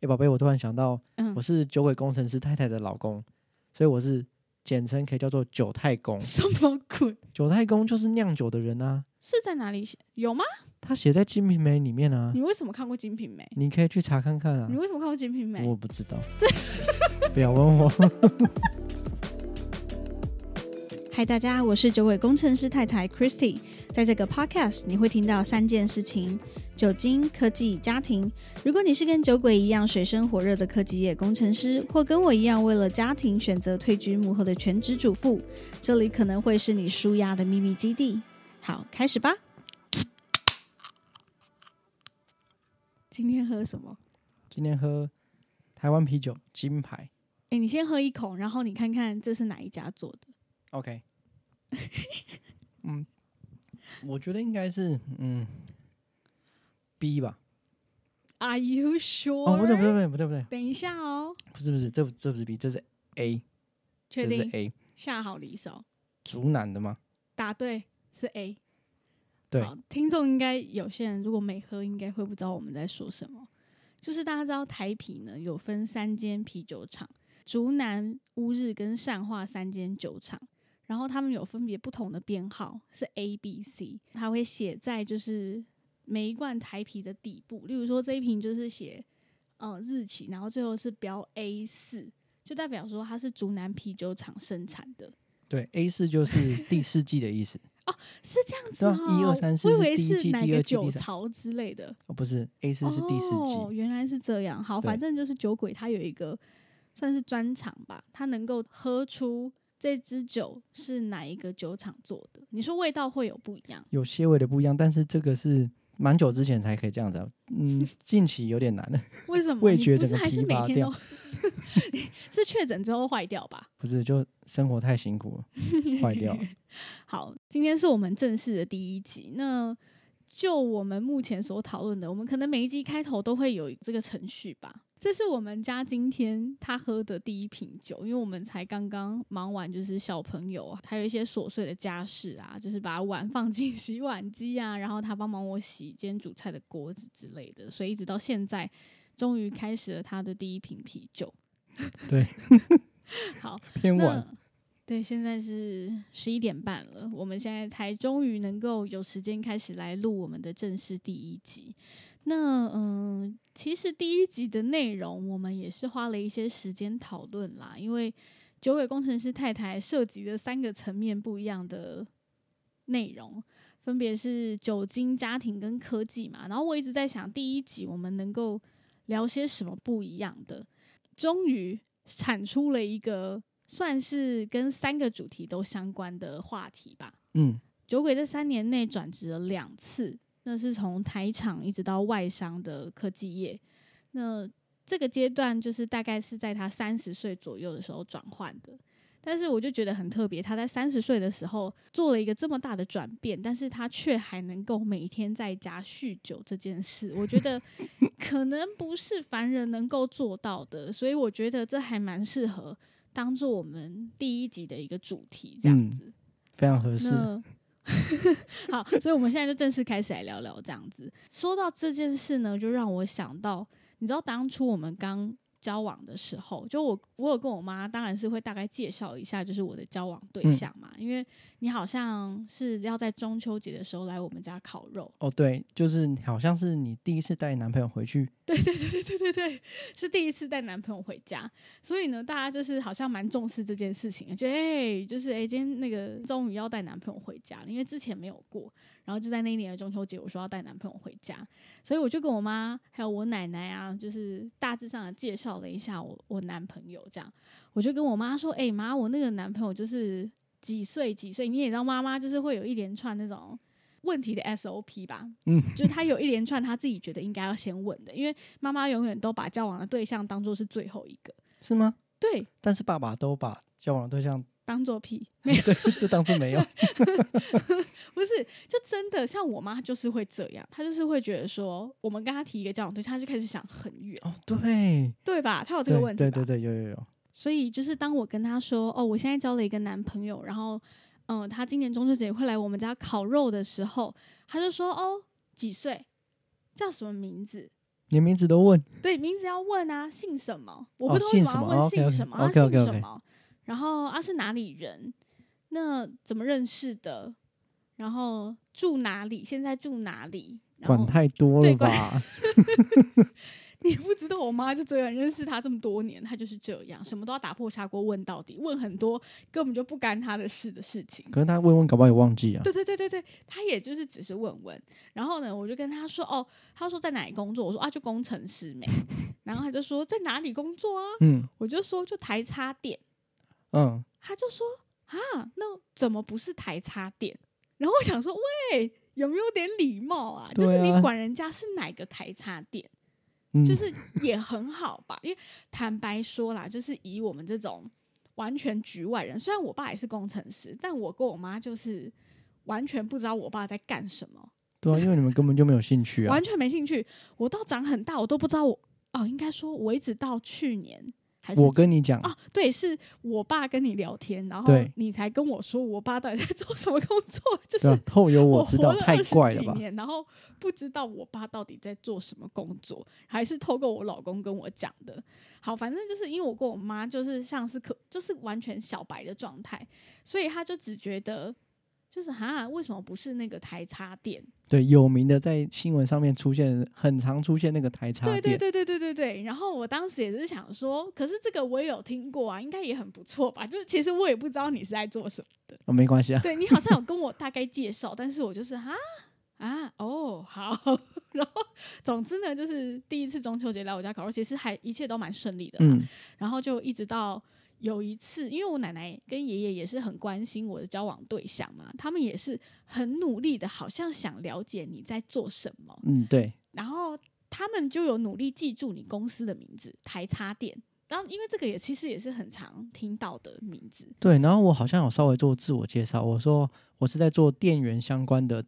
哎，宝贝，我突然想到，嗯我，是酒鬼工程师太太的老公，所以我是简称可以叫做九太公。什么鬼？九太公就是酿酒的人啊，是在哪里写？有吗？他写在《金瓶梅》里面啊你，为什么看过《金瓶梅》？你可以去查看看啊你。为什么看过《金瓶梅》？我不知道，不要问我。嗨，大家，我是酒鬼工程师太太 Christy。在这个 podcast，你会听到三件事情：酒精、科技、家庭。如果你是跟酒鬼一样水深火热的科技业工程师，或跟我一样为了家庭选择退居幕后的全职主妇，这里可能会是你舒压的秘密基地。好，开始吧。今天喝什么？今天喝台湾啤酒金牌哎，你先喝一口，然后你看看这是哪一家做的。，OK。嗯，我觉得应该是嗯 B 吧。Are you sure？哦，不对不对不对不对不对，等一下哦，不是不是，这这不是 B，这是 A，这是确定 A，下好离手，竹南的吗？答对是 A。对，好，听众应该有些人如果没喝，应该会不知道我们在说什么。就是大家知道台啤呢有分三间啤酒厂，竹南、乌日跟善化三间酒厂，然后他们有分别不同的编号，是 A、B、C，它会写在就是每一罐台啤的底部。例如说这一瓶就是写呃日期，然后最后是标 A 四，就代表说它是竹南啤酒厂生产的。对，A 四就是第四季的意思。哦是这样子哦，一二三四我以为是哪个酒槽之类的。哦，不是，A 四是第四季。哦，原来是这样。好，反正就是酒鬼，他有一个算是专长吧，他能够喝出这支酒是哪一个酒厂做的。你说味道会有不一样？有些微的不一样，但是这个是蛮久之前才可以这样子啊。嗯，近期有点难了，为什么？味觉整个疲还是每天乏掉都 是确诊之后坏掉吧？不是就生活太辛苦了，坏掉了。好，今天是我们正式的第一集。那就我们目前所讨论的，我们可能每一集开头都会有这个程序吧。这是我们家今天他喝的第一瓶酒，因为我们才刚刚忙完，就是小朋友啊，还有一些琐碎的家事啊，就是把碗放进 洗碗机啊，然后他帮忙我洗今天煮菜的锅子之类的，所以一直到现在，终于开始了他的第一瓶啤酒。对，好，偏晚。那对，现在是十一点半了，我们现在才终于能够有时间开始来录我们的正式第一集。那嗯，其实第一集的内容我们也是花了一些时间讨论啦，因为九尾工程师太太涉及的三个层面不一样的内容，分别是酒精、家庭跟科技嘛。然后我一直在想，第一集我们能够聊些什么不一样的，终于产出了一个算是跟三个主题都相关的话题吧。嗯，酒鬼在三年内转职了两次，那是从台厂一直到外商的科技业。那这个阶段就是大概是在他三十岁左右的时候转换的。但是我就觉得很特别，他在三十岁的时候做了一个这么大的转变，但是他却还能够每天在家酗酒这件事，我觉得 可能不是凡人能够做到的，所以我觉得这还蛮适合当做我们第一集的一个主题，这样嗯子。非常合适。好，所以我们现在就正式开始来聊聊这样子。说到这件事呢，就让我想到，你知道当初我们刚交往的时候，就我我有跟我妈，当然是会大概介绍一下，就是我的交往对象嘛，因为你好像是要在中秋节的时候来我们家烤肉，哦，对，就是好像是你第一次带男朋友回去，对对对对对对对，是第一次带男朋友回家，所以呢，大家就是好像蛮重视这件事情的，觉得哎、就是哎、今天那个终于要带男朋友回家了，因为之前没有过，然后就在那一年的中秋节，我说要带男朋友回家，所以我就跟我妈还有我奶奶啊，就是大致上的介绍了一下我我男朋友，这样，我就跟我妈说，哎、妈，我那个男朋友就是几岁几岁，你也知道妈妈就是会有一连串那种。问题的 SOP 吧，嗯，就是他有一连串他自己觉得应该要先问的，因为妈妈永远都把交往的对象当做是最后一个，是吗？对，但是爸爸都把交往的对象当做屁，没有，就当做没有。不是，就真的像我妈就是会这样，她就是会觉得说，我们跟她提一个交往对象，她就开始想很远，哦，对，对吧？她有这个对问题吧？对对对，有有有。所以就是当我跟她说，哦，我现在交了一个男朋友，然后，嗯、他今年中秋节会来我们家烤肉的时候，她就说，哦，几岁，叫什么名字？连名字都问，对，名字要问啊，姓什么？我哦不知道为什么要问姓什么姓什么？然后啊是哪里人？那怎么认识的？然后住哪里？现在住哪里？然管太多了吧？你不知道，我妈就这样，认识他这么多年，她就是这样，什么都要打破砂锅问到底，问很多根本就不干她的事的事情。可是他问问，搞不好也忘记啊。对对对对对，她也就是只是问问，然后呢，我就跟她说，哦，她说在哪里工作？我说啊，就工程师没，然后她就说在哪里工作啊？嗯我就说就台插电，嗯，他就说啊，那怎么不是台插电？然后我想说，喂，有没有点礼貌啊？就是你管人家是哪个台插电。嗯就是也很好吧。因为坦白说啦，就是以我们这种完全局外人，虽然我爸也是工程师，但我跟我妈就是完全不知道我爸在干什么，对啊，因为你们根本就没有兴趣啊完。全没兴趣。我到长很大，我都不知道我哦，应该说我一直到去年还是我跟你讲，啊，对，是我爸跟你聊天，然后对你才跟我说我爸到底在做什么工作，就是对啊，后有我我知道，太活了二十怪了吧？然后不知道我爸到底在做什么工作，还是透过我老公跟我讲的。好，反正就是因为我跟我妈就是像是可就是完全小白的状态，所以他就只觉得就是哈，为什么不是那个台插电？对，有名的在新闻上面出现，很常出现那个台插对。对对对对对对。然后我当时也是想说，可是这个我也有听过啊，应该也很不错吧？就是其实我也不知道你是在做什么的。哦，没关系啊。对你好像有跟我大概介绍，但是我就是啊啊哦好，然后总之呢，就是第一次中秋节来我家烤肉，其实还一切都蛮顺利的。嗯，然后就一直到有一次，因为我奶奶跟爷爷也是很关心我的交往对象嘛，他们也是很努力的，好像想了解你在做什么，嗯，对，然后他们就有努力记住你公司的名字台插电。然后，因为这个也其实也是很常听到的名字，对。然后我好像有稍微做自我介绍，我说我是在做电源相关的，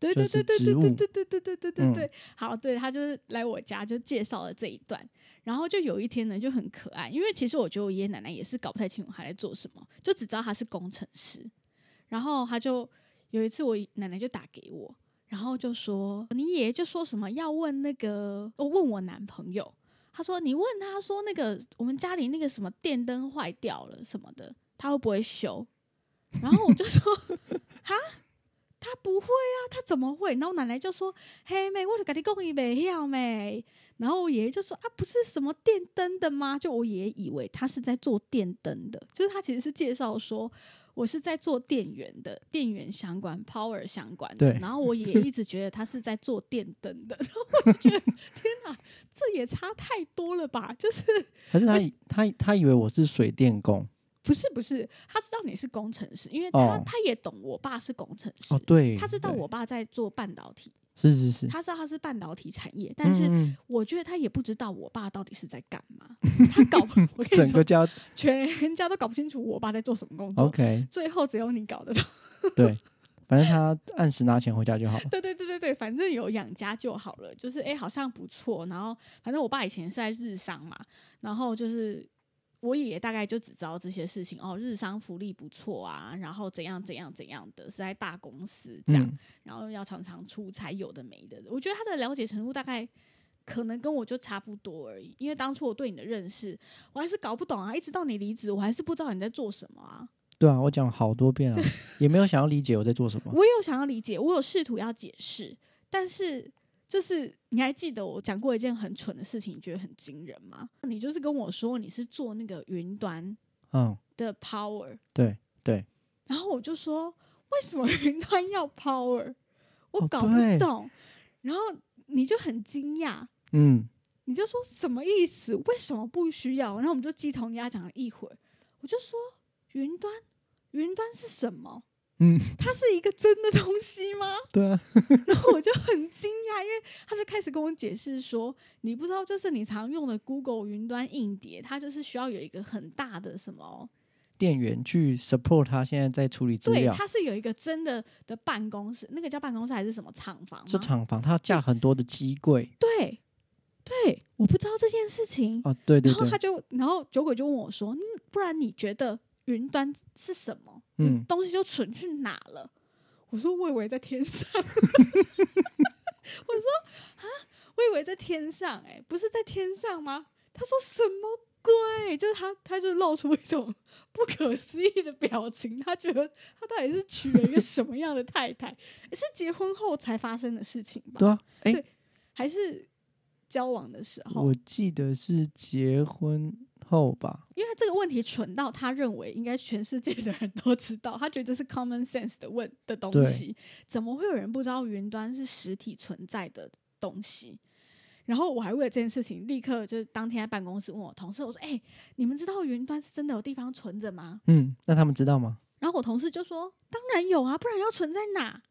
对对就是对对对对对对对对对对嗯对，好，对他就是来我家就介绍了这一段，然后就有一天呢就很可爱，因为其实我觉得我爷爷奶奶也是搞不太清楚他在做什么，就只知道他是工程师，然后他就有一次我奶奶就打给我，然后就说你爷爷就说什么要问那个，我问我男朋友，他说你问他说那个我们家里那个什么电灯坏掉了什么的，他会不会修？然后我就说 哈。他不会啊，他怎么会？然后奶奶就说：“嘿妹，我就跟你讲伊袂晓妹。”然后我爷爷就说：“啊，不是什么电灯的吗？”就我爷爷以为他是在做电灯的，就是他其实是介绍说我是在做电源的，电源相关、power 相关的。然后我爷爷一直觉得他是在做电灯的，然后我就觉得天哪，这也差太多了吧？就是可是他以他他以为我是水电工不是不是，他知道你是工程师，因为他、哦他也懂我爸是工程师。哦，对，他知道我爸在做半导体，是是是，他知道他是半导体产业，但是嗯我觉得他也不知道我爸到底是在干嘛。他搞，我跟你说，整个家全家都搞不清楚我爸在做什么工作。OK，最后只有你搞得到。对，反正他按时拿钱回家就好了。对对对对对，反正有养家就好了。就是哎、诶好像不错。然后反正我爸以前是在日商嘛，然后就是我爷爷大概就只知道这些事情哦，日商福利不错啊，然后怎样怎样怎样的，是在大公司这样。嗯，然后要常常出差，有的没的。我觉得他的了解程度大概可能跟我就差不多而已。因为当初我对你的认识，我还是搞不懂啊，一直到你离职，我还是不知道你在做什么啊。对啊，我讲了好多遍啊，也没有想要理解我在做什么。我有想要理解，我有试图要解释，但是就是你还记得我讲过一件很蠢的事情，你觉得很惊人吗？你就是跟我说你是做那个云端嗯，的 power，对对，然后我就说为什么云端要 power？我哦搞不对懂。然后你就很惊讶，嗯，你就说什么意思？为什么不需要？然后我们就鸡同鸭讲了一会儿，我就说云端，云端是什么？嗯，它是一个真的东西吗？对啊，然后我就很惊讶，因为他就开始跟我解释说，你不知道，就是你常用的 Google 云端硬碟，它就是需要有一个很大的什么，电源去 support 他现在在处理资对，料，它是有一个真的的办公室，那个叫办公室还是什么厂房？是厂房，他架很多的机柜。对对，我不知道这件事情。哦，对对对，然后他就，然后酒鬼就问我说：“嗯，不然你觉得云端是什么？嗯东西就存去哪了？”我说：“我以为在天上。”我说：“啊，我以为在天上、哎，不是在天上吗？他说什么鬼？就是他，他就露出一种不可思议的表情。他觉得他到底是娶了一个什么样的太太？是结婚后才发生的事情吧？对啊，哎、对还是交往的时候？我记得是结婚后吧。因为这个问题蠢到他认为应该全世界的人都知道，他觉得这是 common sense 的问的东西，怎么会有人不知道云端是实体存在的东西？然后我还为了这件事情，立刻就是当天在办公室问我同事，我说：“哎、你们知道云端是真的有地方存着吗嗯，那他们知道吗？？”然后我同事就说：“当然有啊，不然要存在哪？”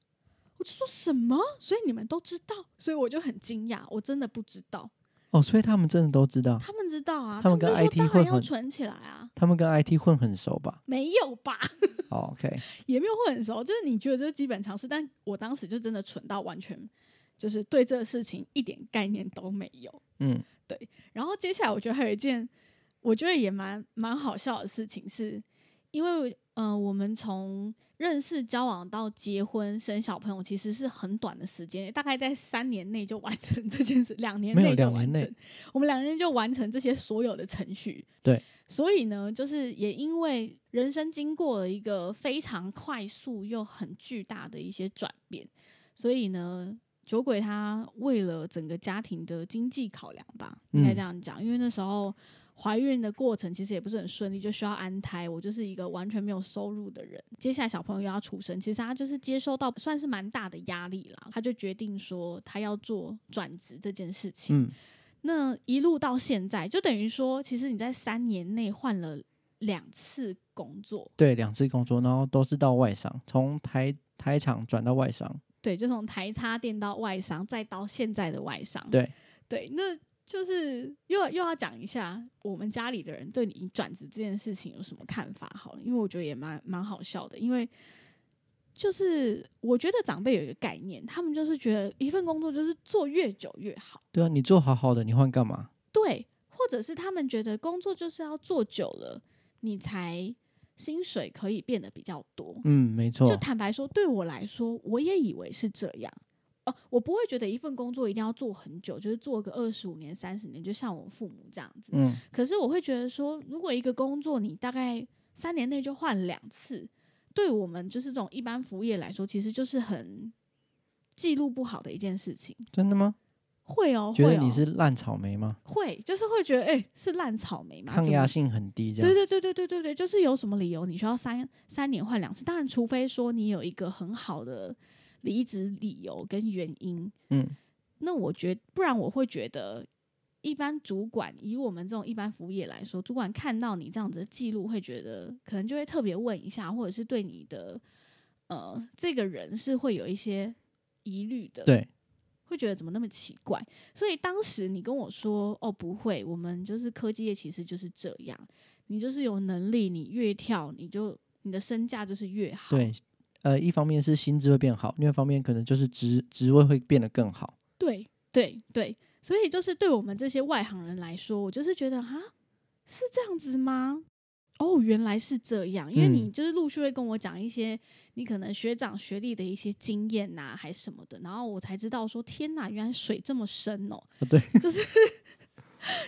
我就说什么？所以你们都知道？所以我就很惊讶，我真的不知道。哦，所以他们真的都知道。他们知道啊，他们跟 IT 当然要存起来啊，他们跟 IT 混很熟吧？没有吧？哦，OK，也没有混很熟，就是你觉得这是基本常识，但我当时就真的蠢到完全就是对这个事情一点概念都没有。嗯，对然后接下来我觉得还有一件我觉得也蛮蛮好笑的事情是，因为嗯、呃我们从认识、交往到结婚、生小朋友，其实是很短的时间，大概在三年内就完成这件事，两年内就完成。我们两年内就完成这些所有的程序。对，所以呢，就是也因为人生经过了一个非常快速又很巨大的一些转变，所以呢，酒鬼他为了整个家庭的经济考量吧，应该嗯这样讲，因为那时候怀孕的过程其实也不是很顺利，就需要安胎。我就是一个完全没有收入的人，接下来小朋友又要出生，其实他就是接收到算是蛮大的压力啦。他就决定说他要做转职这件事情。嗯，那一路到现在，就等于说，其实你在三年内换了两次工作，对，两次工作，然后都是到外商，从台台厂转到外商。对，就从台插电到外商，再到现在的外商，对，对，那就是又又要讲一下我们家里的人对你转职这件事情有什么看法好了，因为我觉得也蛮蛮好笑的，因为就是我觉得长辈有一个概念，他们就是觉得一份工作就是做越久越好，对啊，你做好好的，你换干嘛？对，或者是他们觉得工作就是要做久了，你才薪水可以变得比较多，嗯，没错就，坦白说，对我来说，我也以为是这样。哦，我不会觉得一份工作一定要做很久，就是做个二十五年、三十年，就像我父母这样子。嗯，可是我会觉得说，如果一个工作你大概三年内就换两次，对我们就是这种一般服务业来说，其实就是很记录不好的一件事情。真的吗？会哦，觉得你是烂草莓吗？会，就是会觉得，哎、是烂草莓嘛？抗压性很低，这样。对对对对对对对，就是有什么理由你需要三三年换两次？当然，除非说你有一个很好的离职理由跟原因，嗯，那我觉不然我会觉得，一般主管以我们这种一般服务业来说，主管看到你这样子的记录，会觉得可能就会特别问一下，或者是对你的呃这个人是会有一些疑虑的。对，会觉得怎么那么奇怪，所以当时你跟我说哦不会，我们就是科技业其实就是这样，你就是有能力，你越跳你就你的身价就是越好。对，呃，一方面是薪资会变好，另外一方面可能就是职职位会变得更好。对对对，所以就是对我们这些外行人来说，我就是觉得啊，是这样子吗？哦，原来是这样，因为你嗯就是陆续会跟我讲一些你可能学长学历的一些经验呐、还是什么的，然后我才知道说，天哪，原来水这么深哦。哦对，就是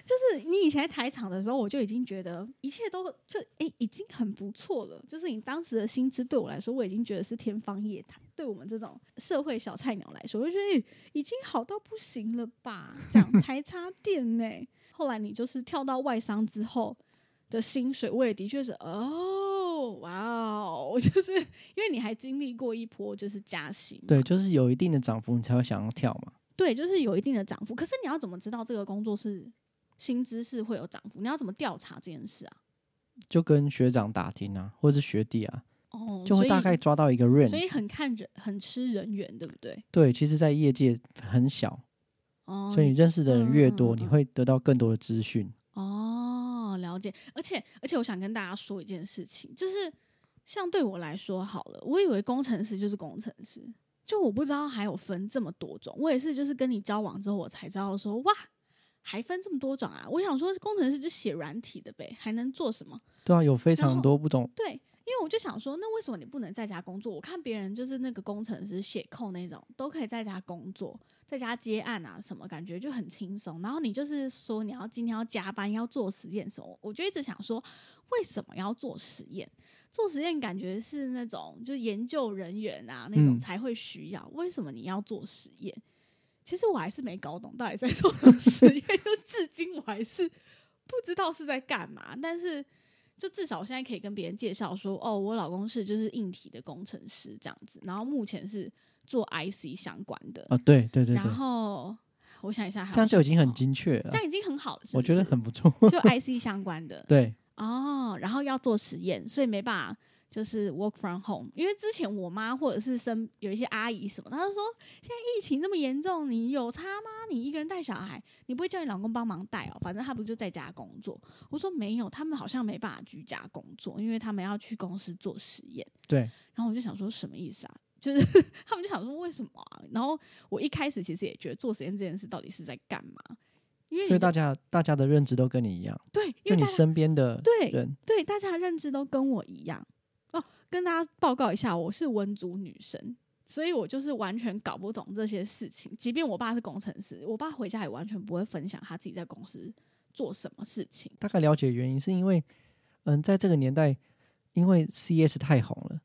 就是你以前在台场的时候，我就已经觉得一切都就诶、已经很不错了。就是你当时的薪资对我来说，我已经觉得是天方夜谭。对我们这种社会小菜鸟来说，我就觉得、诶已经好到不行了吧？这样 台插电呢、后来你就是跳到外商之后的薪水，我也的确是哦，哇哦，就是因为你还经历过一波就是加薪，对，就是有一定的涨幅，你才会想要跳嘛。对，就是有一定的涨幅。可是你要怎么知道这个工作是薪资是会有涨幅？你要怎么调查这件事啊？就跟学长打听啊，或者是学弟啊，哦，就会大概抓到一个所以，所以 range。很看人，很吃人缘，对不对？对，其实，在业界很小，哦，所以你认识的人越多，嗯嗯嗯你会得到更多的资讯。哦，了解。而且，而且，我想跟大家说一件事情，就是像对我来说好了，我以为工程师就是工程师，就我不知道还有分这么多种。我也是，就是跟你交往之后，我才知道说，哇，还分这么多种啊！我想说，工程师就写软体的呗，还能做什么？对啊，有非常多不同。对，因为我就想说，那为什么你不能在家工作？我看别人就是那个工程师、写扣那种，都可以在家工作，在家接案啊什么，感觉就很轻松。然后你就是说你要今天要加班要做实验什么，我就一直想说，为什么要做实验？做实验感觉是那种就研究人员啊那种嗯才会需要，为什么你要做实验？其实我还是没搞懂到底在做什么实验，就至今我还是不知道是在干嘛。但是就至少我现在可以跟别人介绍说，哦，我老公是就是硬体的工程师这样子，然后目前是做 IC 相关的。哦，对对对对然，后我想一下这样就已经很精确了这，样已经很好了，是我觉得很不错。就 IC 相关的 对，哦，然后要做实验，所以没办法。就是 work from home，因为之前我妈或者是生有一些阿姨什么，她就说现在疫情这么严重，你有差吗？你一个人带小孩，你不会叫你老公帮忙带哦？反正他不就在家工作。我说没有，他们好像没办法居家工作，因为他们要去公司做实验。对，然后我就想说什么意思啊？就是 他们就想说为什么啊？然后我一开始其实也觉得做实验这件事到底是在干嘛？因为所以大家大家的认知都跟你一样，对，因就你为大家身边的对人，对大家的认知都跟我一样哦。跟大家报告一下，我是文族女生，所以我就是完全搞不懂这些事情。即便我爸是工程师，我爸回家也完全不会分享他自己在公司做什么事情。大概了解原因是因为，嗯，在这个年代，因为 CS 太红了，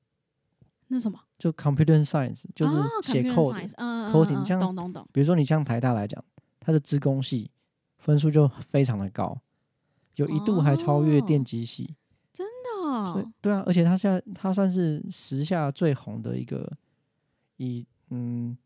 那什么，就 Computer Science 就是哦写 code 嗯嗯嗯像懂懂懂，比如说你像台大来讲，它的资工系分数就非常的高，有一度还超越哦电机系。真对对啊，而且他现在他算是时下最红的一个，以嗯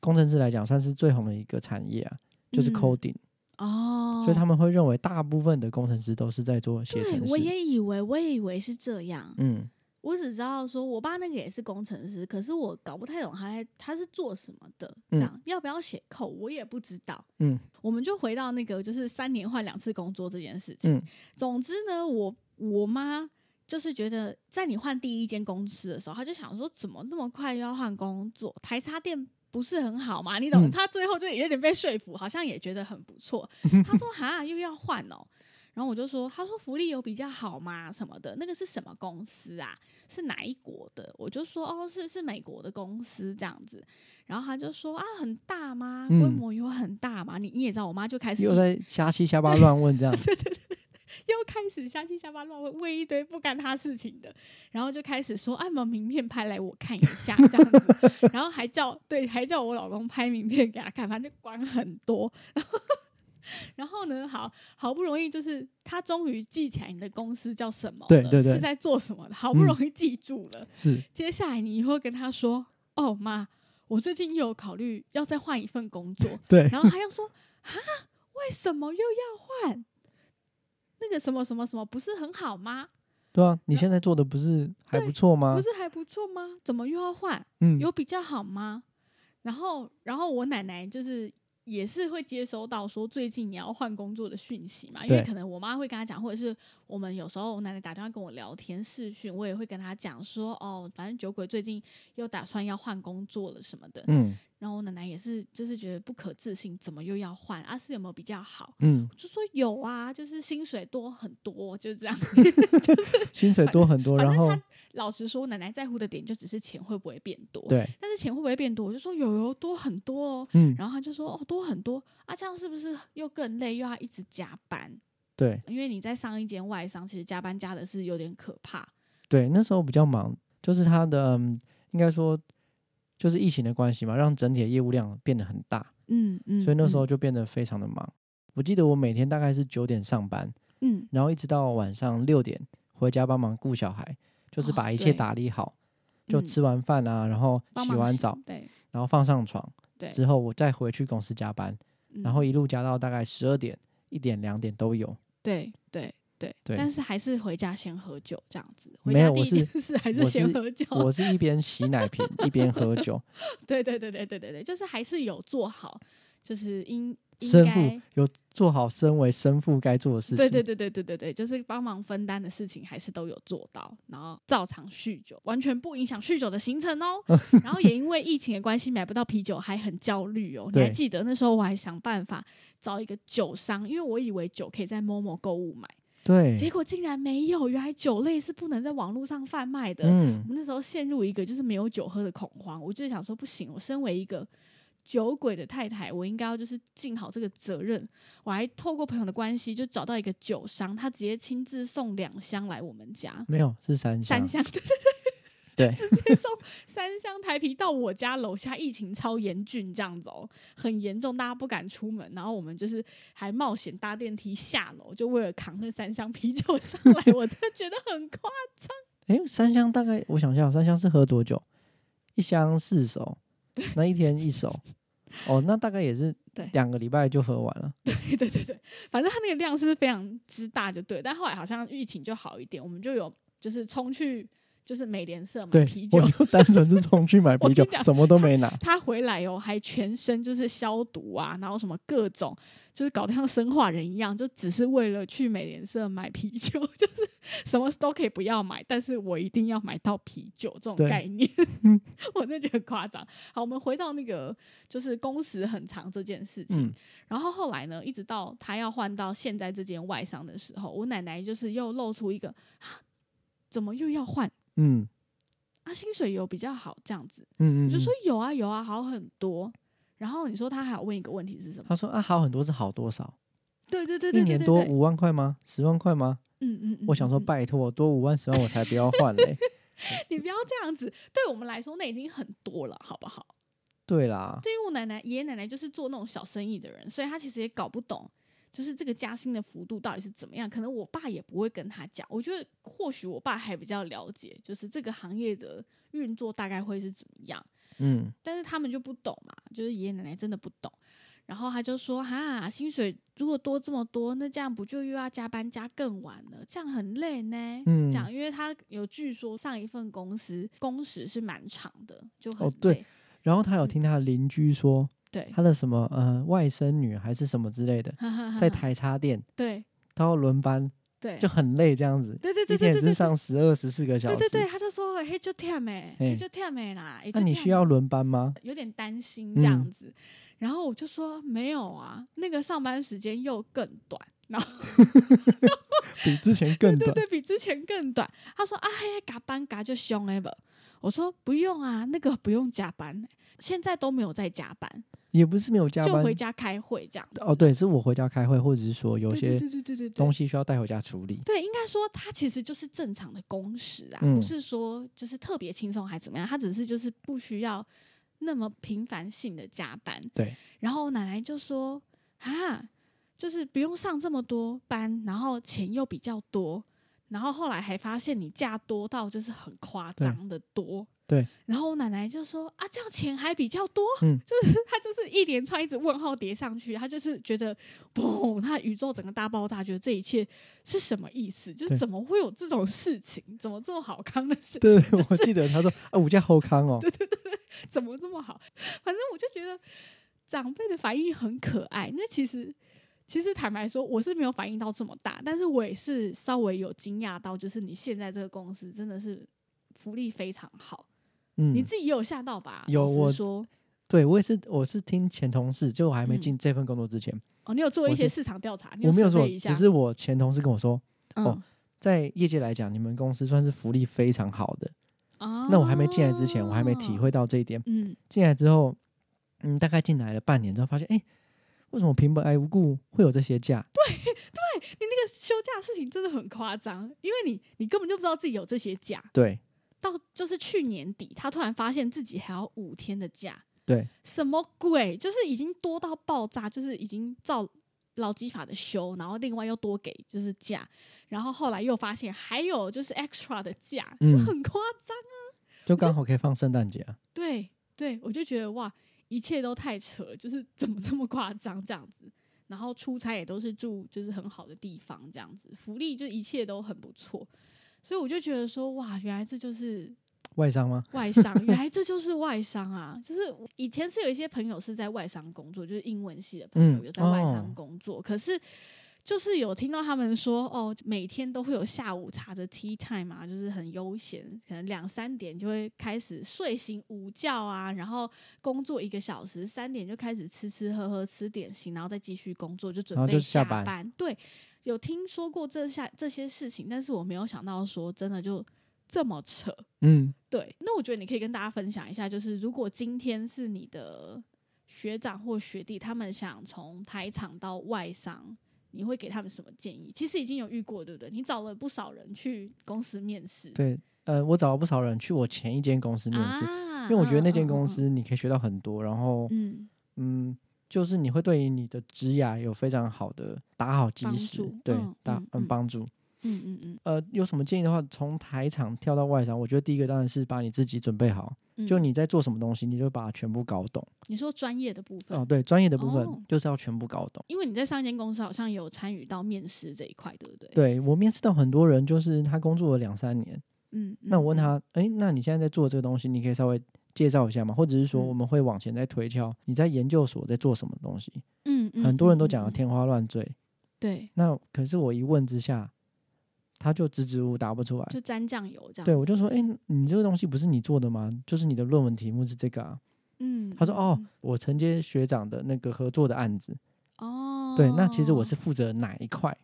工程师来讲，算是最红的一个产业啊，就是嗯 coding，、哦，所以他们会认为大部分的工程师都是在做写对程，式。我也以为，我也以为是这样。嗯，我只知道说，我爸那个也是工程师，可是我搞不太懂他在他是做什么的。这嗯样、要不要写扣，我也不知道。嗯，我们就回到那个就是三年换两次工作这件事情。嗯总之呢，我我妈就是觉得，在你换第一间公司的时候，他就想说，怎么那么快又要换工作？台插电不是很好吗？你懂？嗯她最后就有点被说服，好像也觉得很不错。他说：“哈，又要换哦。”然后我就说：“他说福利有比较好吗？什么的？那个是什么公司啊？是哪一国的？”我就说：“哦，是是美国的公司这样子。”然后他就说：“啊，很大吗？规嗯模有很大吗？”你你也知道，我妈就开始又在瞎七瞎八乱问这样。又开始瞎七瞎八乱问，问一堆不干他事情的，然后就开始说：“哎，把名片拍来我看一下，这样子。”然后还叫对，还叫我老公拍名片给他看，反正就管很多。然后，然后呢，好好不容易就是他终于记起来你的公司叫什么了，对对对是在做什么的，好不容易记住了。是，接下来你以后跟他说：“哦，妈，我最近又有考虑要再换一份工作。”对，然后他又说：“ 啊，为什么又要换？那个什么什么什么不是很好吗？对啊，你现在做的不是还不错吗不？是还不错吗？怎么又要换？嗯，有比较好吗？”然后，然后我奶奶就是也是会接收到说最近你要换工作的讯息嘛，因为可能我妈会跟她讲，或者是我们有时候我奶奶打电话跟我聊天视讯，我也会跟她讲说，哦，反正酒鬼最近又打算要换工作了什么的。嗯然后我奶奶也是就是觉得不可置信，怎么又要换？阿、啊、是有没有比较好？嗯，就说有啊，就是薪水多很多，就这样。就 是 薪水多很多，然后老实说，奶奶在乎的点就只是钱会不会变多。，对，但是钱会不会变多？我就说有有多很多哦。嗯然后他就说哦多很多啊，这样是不是又更累，又要一直加班？对因为你在上一间外商，其实加班加的是有点可怕。对，那时候比较忙，就是他的嗯应该说就是疫情的关系嘛，让整体的业务量变得很大，嗯嗯，所以那时候嗯就变得非常的忙。我记得我每天大概是九点上班，嗯然后一直到晚上六点回家帮忙顾小孩，就是哦把一切打理好，就嗯吃完饭啊，然后洗洗完澡，对然后放上床对，之后，我再回去公司加班，然后嗯一路加到大概十二点、一点、两点都有。对对对，对但是还是回家先喝酒这样子。回没家第一有我是件事还是先喝酒。我是一边洗奶瓶一边喝酒，对对对对对对对，就是还是有做好，就是应应生该父有做好身为生父该做的事情。对对对对对对对，就是帮忙分担的事情还是都有做到，然后照常酗酒，完全不影响酗酒的行程哦。然后也因为疫情的关系买不到啤酒，还很焦虑哦。你还记得那时候我还想办法找一个酒商，因为我以为酒可以在某某购物买。对，结果竟然没有，原来酒类是不能在网络上贩卖的。嗯我们那时候陷入一个就是没有酒喝的恐慌，我就想说不行，我身为一个酒鬼的太太，我应该要就是尽好这个责任。我还透过朋友的关系，就找到一个酒商，他直接亲自送两箱来我们家，没有是三箱，三箱，对对，直接送三箱台啤到我家楼下，疫情超严峻这样子哦，很严重，大家不敢出门，然后我们就是还冒险搭电梯下楼，就为了扛那三箱啤酒上来，我真的觉得很夸张。哎，三箱大概我想一下，三箱是喝多久？一箱四手，那一天一手，哦，那大概也是对两个礼拜就喝完了。对对对对，反正它那个量是非常之大，就对。但后来好像疫情就好一点，我们就有就是冲去就是美联社买啤，酒我，就单纯是冲去买啤酒什么都没拿。他回来哦，还全身就是消毒啊，然后什么各种，就是搞得像生化人一样，就只是为了去美联社买啤酒，就是什么都可以不要买，但是我一定要买到啤酒这种概念，我真的觉得很夸张。好，我们回到那个就是工时很长这件事情，嗯然后后来呢，一直到他要换到现在这间外商的时候，我奶奶就是又露出一个啊，怎么又要换？嗯啊，薪水有比较好这样子。嗯嗯，我就嗯说有啊有啊，好很多。然后你说他还要问一个问题是什么？他说啊，好很多是好多少？对对对对一对对对年多五万块吗？十万块吗？嗯嗯嗯，我想说，拜托，多五万十万我才不要换嘞。你不要这样子，对我们来说那已经很多了，好不好？对啦，对于我奶奶、爷爷奶奶就是做那种小生意的人，所以他其实也搞不懂，就是这个加薪的幅度到底是怎么样。可能我爸也不会跟他讲，我觉得或许我爸还比较了解，就是这个行业的运作大概会是怎么样。嗯，但是他们就不懂嘛，就是爷爷奶奶真的不懂。然后他就说：“哈，薪水如果多这么多，那这样不就又要加班加更晚了？这样很累呢。”嗯这样，因为他有据说上一份公司工时是蛮长的，就很累。哦对然后他有听他的邻居说，对，他的什么呃外甥女还是什么之类的，在台插店，对他要轮班，对，就很累这样子，对对对对对对上十二十四个小时。对对对，他就说：“嘿，就忝诶，嘿嘿就跳没啦。那你需要轮班吗？有点担心这样嗯子。然后我就说：“没有啊，那个上班时间又更短。”然后 比之前更短。对对，比之前更短。他说：“啊，嘿，加班加就凶哎不？”我说：“不用啊，那个不用加班，现在都没有在加班，也不是没有加班就回家开会这样子。”哦，对，是我回家开会，或者是说有些对对对对对对东。西需要带回家处理。对，应该说他其实就是正常的工时啊，嗯不是说就是特别轻松还怎么样，他只是就是不需要那么频繁性的加班。对，然后我奶奶就说：“啊，就是不用上这么多班，然后钱又比较多，然后后来还发现你假多到就是很夸张的多。”对，然后我奶奶就说：“啊，这样钱还比较多。”嗯，就是她就是一连串一直问号叠上去，她就是觉得嘣，她宇宙整个大爆炸，觉得这一切是什么意思？就是怎么会有这种事情？怎么这么好康的事情？对，就我记得他说啊，我家后康哦，对对对怎么这么好？反正我就觉得长辈的反应很可爱。那其实，其实坦白说，我是没有反应到这么大，但是我也是稍微有惊讶到，就是你现在这个公司真的是福利非常好，嗯你，自己也有吓到吧？有我说，对我也是，我是听前同事，就我还没嗯进这份工作之前，哦，你有做一些市场调查，你我没有做，只是我前同事跟我说，嗯哦在业界来讲，你们公司算是福利非常好的。哦那我还没进来之前，我还没体，会到这一点。嗯，进来之后，嗯，大概进来了半年之后，发现，哎、为什么平白无故会有这些假？对，对你那个休假的事情真的很夸张，因为你你根本就不知道自己有这些假，对到就是去年底，他突然发现自己还要五天的假，对，什么鬼？就是已经多到爆炸，就是已经照劳基法的休，然后另外又多给就是假，然后后来又发现还有就是 extra 的假，就嗯很夸张啊。就刚好可以放圣诞节啊。对对，我就觉得哇，一切都太扯，就是怎么这么夸张这样子。然后出差也都是住就是很好的地方，这样子福利就一切都很不错，所以我就觉得说哇，原来这就是外商吗？外商，原来这就是外商啊！就是以前是有一些朋友是在外商工作，就是英文系的朋友嗯有在外商哦工作，可是就是有听到他们说，哦，每天都会有下午茶的 tea time 啊，就是很悠闲，可能两三点就会开始睡醒午觉啊，然后工作一个小时，三点就开始吃吃喝喝吃点心，然后再继续工作，就准备下班班。对，有听说过这下这些事情，但是我没有想到说真的就这么扯。嗯，对，那我觉得你可以跟大家分享一下，就是如果今天是你的学长或学弟，他们想从台厂到外商，你会给他们什么建议？其实已经有遇过，对不对？你找了不少人去公司面试，对，呃，我找了不少人去我前一间公司面试，啊，因为我觉得那间公嗯，司你可以学到很多，然后嗯嗯，就是你会对于你的职涯有非常好的打好基帮石，对嗯，打嗯帮助。嗯嗯嗯呃，有什么建议的话，从台场跳到外场，我觉得第一个当然是把你自己准备好，嗯，就你在做什么东西，你就把它全部搞懂。你说专业的部分哦，对，专业的部哦分就是要全部搞懂。因为你在上一间公司好像有参与到面试这一块，对不对？，对我面试到很多人，就是他工作了两三年，嗯，那我问嗯，他，哎、那你现在在做这个东西，你可以稍微介绍一下嘛？或者是说，嗯我们会往前再推敲，你在研究所在做什么东西？嗯，嗯很多人都讲的天花乱坠，对，那可是我一问之下，他就支支吾吾答不出来。就沾酱油这样。对，我就说，哎、你这个东西不是你做的吗？就是你的论文题目是这个啊。嗯，他说，哦嗯，我承接学长的那个合作的案子。哦，对，那其实我是负责哪一块？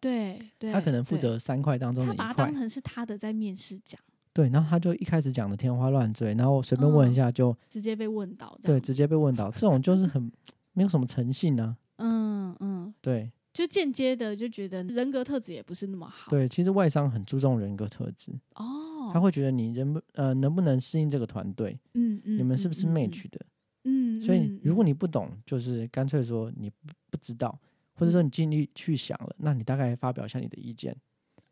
对对，他可能负，责三块当中的一块他把它当。成是他的在面试讲，对，然后他就一开始讲的天花乱坠，然后我随便问一嗯下就、直接被问到这对，直接被问到，这种就是很没有什么诚信啊。嗯嗯，对就间接的就觉得人格特质也不是那么好。，对，其实外商很注重人格特质，哦，他会觉得你人不呃能不能适应这个团队，嗯嗯，你们是不是嗯 match 的。嗯，嗯所以嗯如果嗯你不懂，就是干脆说你不不知道，或者说你尽力去想了，那你大概发表一下你的意见。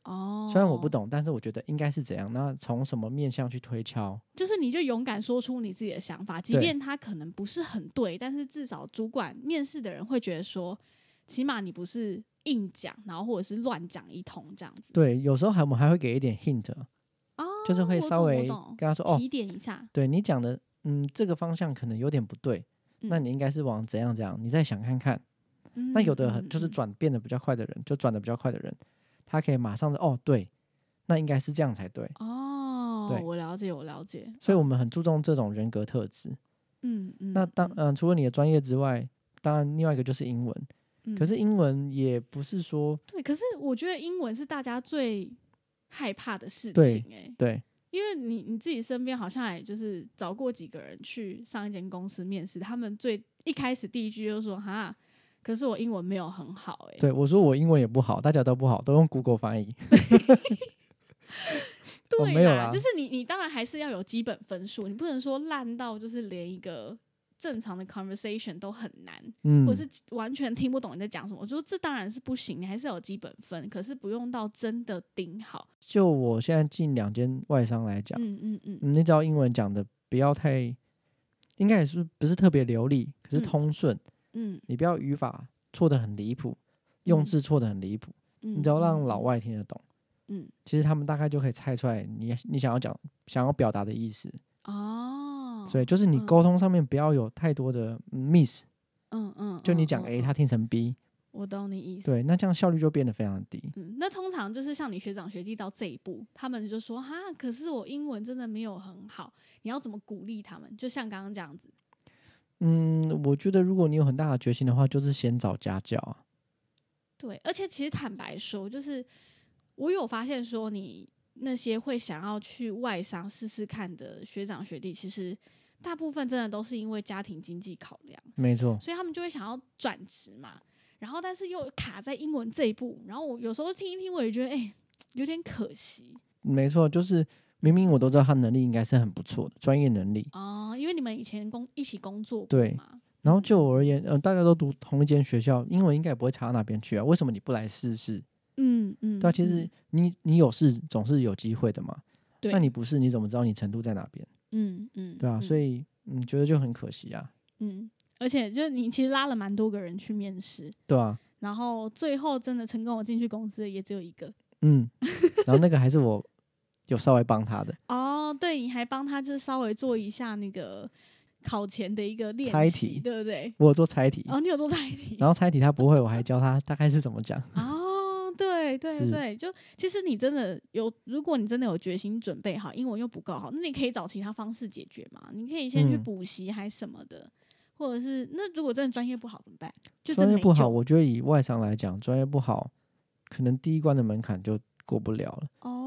哦，虽然我不，懂，但是我觉得应该是怎样。那从什么面向去推敲？就是你就勇敢说出你自己的想法，即便他可能不是很对，但是至少主管面试的人会觉得说，起码你不是硬讲，然后或者是乱讲一通这样子。对，有时候还我们还会给一点 hint，哦，就是会稍微跟他说哦，提点一下。对你讲的，嗯，这个方向可能有点不对，那嗯你应该是往怎样怎样，你再想看看。那有的很就是转变的比较快的人，就转的比较快的人，他可以马上说哦，对，那应该是这样才对。哦，对我了解，我了解。所以我们很注重这种人格特质。嗯嗯，那当嗯嗯、除了你的专业之外，当然另外一个就是英文。可嗯是英文也不是说对，可是我觉得英文是大家最害怕的事对情哎、对因为你你自己身边好像也就是找过几个人去上一间公司面试，他们最一开始第一句就说哈，可是我英文没有很好哎、对，我说我英文也不好，大家都不好，都用 Google 翻译。对哦没有啦就是你你当然还是要有基本分数，你不能说烂到就是连一个正常的 conversation 都很难，嗯或，者是完全听不懂你在讲什么。我说这当然是不行，你还是要有基本分，可是不用到真的顶好。就我现在进两间外商来讲，嗯嗯嗯嗯，你只要英文讲的不要太，应该也是不是特别流利，可是嗯通顺，嗯你不要语法错的很离谱，用嗯字错的很离谱，嗯，你只要让嗯老，外听得懂，嗯其实他们大概就可以猜出来你你想要讲想要表达的意思。哦，所以就是你嗯沟通上面不要有太多的嗯 miss，嗯嗯，就你讲嗯 A，嗯他听成 B，我懂你意思。对，那这样效率就变得非常低。嗯，那通常就是像你学长学弟到这一步，他们就说哈，可是我英文真的没有很好，你要怎么鼓励他们？就像刚刚这样子，嗯，我觉得如果你有很大的决心的话，就是先找家教啊。对，而且其实坦白说，就是我有发现说，你那些会想要去外商试试看的学长学弟，其实大部分真的都是因为家庭经济考量，没错，所以他们就会想要转职嘛。然后，但是又卡在英文这一步，然后我有时候听一听，我也觉得哎、有点可惜没错，就是明明我都知道他能力应该是很不错的，专业能力。哦、因为你们以前工一起工作对嘛，然后就我而言，呃，大家都读同一间学校，英文应该也不会差到哪边去啊。为什么你不来试试？嗯嗯，对啊，其实嗯你你有事总是有机会的嘛。对那你不是，你怎么知道你程度在哪边？嗯嗯，对啊，所以以嗯，觉得就很可惜啊。嗯，而且就是你其实拉了蛮多个人去面试，对啊，然后最后真的成功我进去公司的也只有一个。嗯，然后那个还是我有稍微帮他的。哦，对，你还帮他就是稍微做一下那个考前的一个练猜习，题对不对？我有做猜题，哦，你有做猜题？然后猜题他不会，我还教他大概是怎么讲。哦，对对对，就其实你真的有，如果你真的有决心准备好，英文又不够好，那你可以找其他方式解决嘛。你可以先去嗯补习还什么的，或者是那如果真的专业不好怎么办？就专业不好，我觉得以外商来讲，专业不好，可能第一关的门槛就过不了了。哦，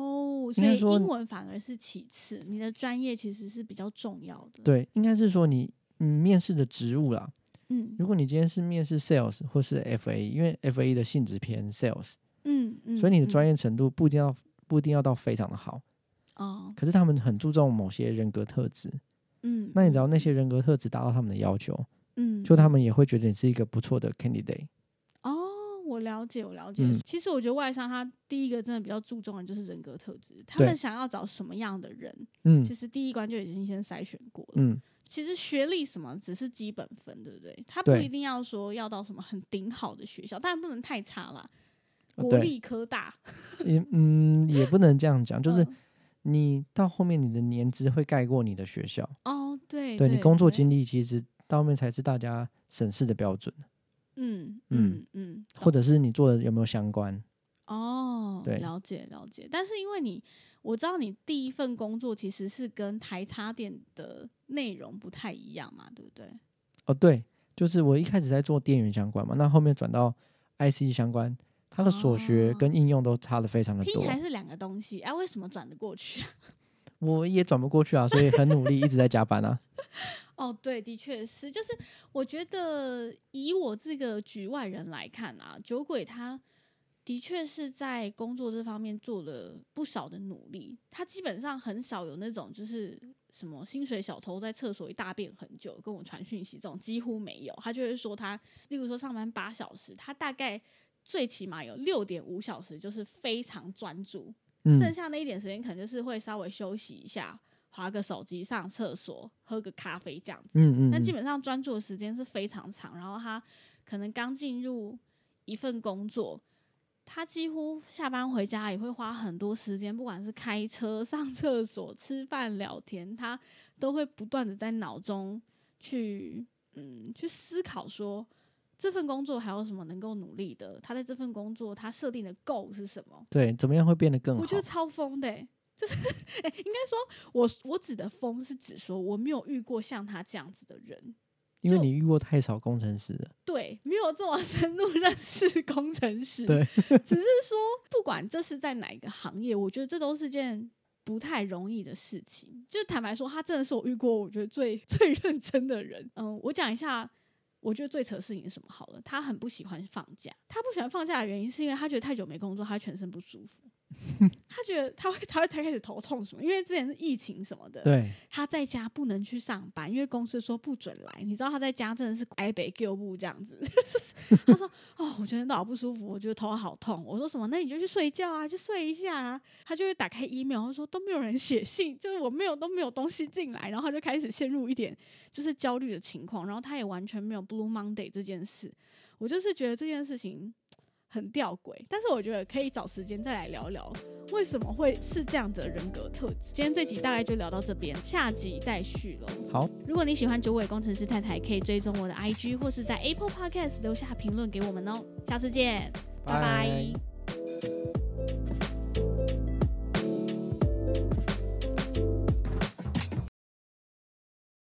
所以英文反而是其次，你的专业其实是比较重要的。，对，应该是说你嗯面试的职务啦。嗯如果你今天是面试 sales 或是 FA，因为 FA 的性质偏 sales，嗯嗯，所以你的专业业程度不一定要不一定要到非常的好。哦，可是他们很注重某些人格特质，嗯，那你只要嗯那些人格特质达到他们的要求，嗯，就他嗯们也会觉得你是一个不错的 candidate。了解，我了解。嗯其实我觉得外商他第一个真的比较注重的就是人格特质，他对们想要找什么样的人，嗯其实第一关就已经先筛选过了。嗯，其实学历什么只是基本分，对不对？他不一定要说要到什么很顶好的学校，当然不能太差啦。国立科大 也嗯也不能这样讲，就是嗯你到后面你的年资会盖过你的学校，哦，对，对你工作经历，历其实到后面才是大家审视的标准，嗯嗯嗯嗯，或者是你做的有没有相关。哦，对了解了解。但是因为你，我知道你第一份工作其实是跟台插电的内容不太一样嘛，对不对？哦，对，就是我一开始在做电源相关嘛，那后面转到 IC 相关，它的所学哦跟应用都差的非常的听多起来是两个东西，哎、为什么转得过去啊？我也转不过去啊，所以很努力，一直在加班啊。哦，对，的确是，就是我觉得以我这个局外人来看啊，酒鬼他的确是在工作这方面做了不少的努力。他基本上很少有那种就是什么薪水小偷在厕所一大便很久跟我传讯息这种几乎没有。他就会说他，例如说上班八小时，他大概最起码有六点五小时就是非常专注，剩嗯，下那一点时间可能就是会稍微休息一下，划个手机、上厕所、喝个咖啡这样子。嗯嗯，那基嗯本上专注的时间是非常长，然后他可能刚进入一份工作，他几乎下班回家也会花很多时间，不管是开车、上厕所、吃饭、聊天，他都会不断的在脑中去嗯去思考说。这份工作还有什么能够努力的？他在这份工作他设定的 goal 是什么？对，怎么样会变得更好我？觉得超疯的、欸，就是哎、应该说我我指的疯是指说我没有遇过像他这样子的人，因为你遇过太少工程师了。对，没有这么深入 认识工程师，对，只是 说不管这是在哪一个行业，我觉得这都是件不太容易的事情。就坦白说，他真的是我遇过我觉得最最认真的人。嗯，我讲一下。我觉得最扯的事情是什么？好了，他很不喜欢放假。他不喜欢放假的原因是因为他觉得太久没工作，他全身不舒服。他觉得他会他会才开始头痛什么？因为之前是疫情什么的，对，他在家不能去上班，因为公司说不准来。你知道他在家真的是挨北旧部这样子。他说：“哦，我觉得脑不舒服，我觉得头好痛。”我说：“什么？那你就去睡觉啊，去睡一下啊。”他就会打开 email，他说：“都没有人写信，就是我没有都没有东西进来。”然后他就开始陷入一点就是焦虑的情况，然后他也完全没有 Blue Monday 这件事。我就是觉得这件事情很吊诡，但是我觉得可以找时间再来聊聊为什么会是这样子的人格特质。今天这集大概就聊到这边，下集待续喽。好，如果你喜欢九尾工程师太太，可以追踪我的 IG 或是在 Apple Podcast 留下评论给我们哦。下次见，拜拜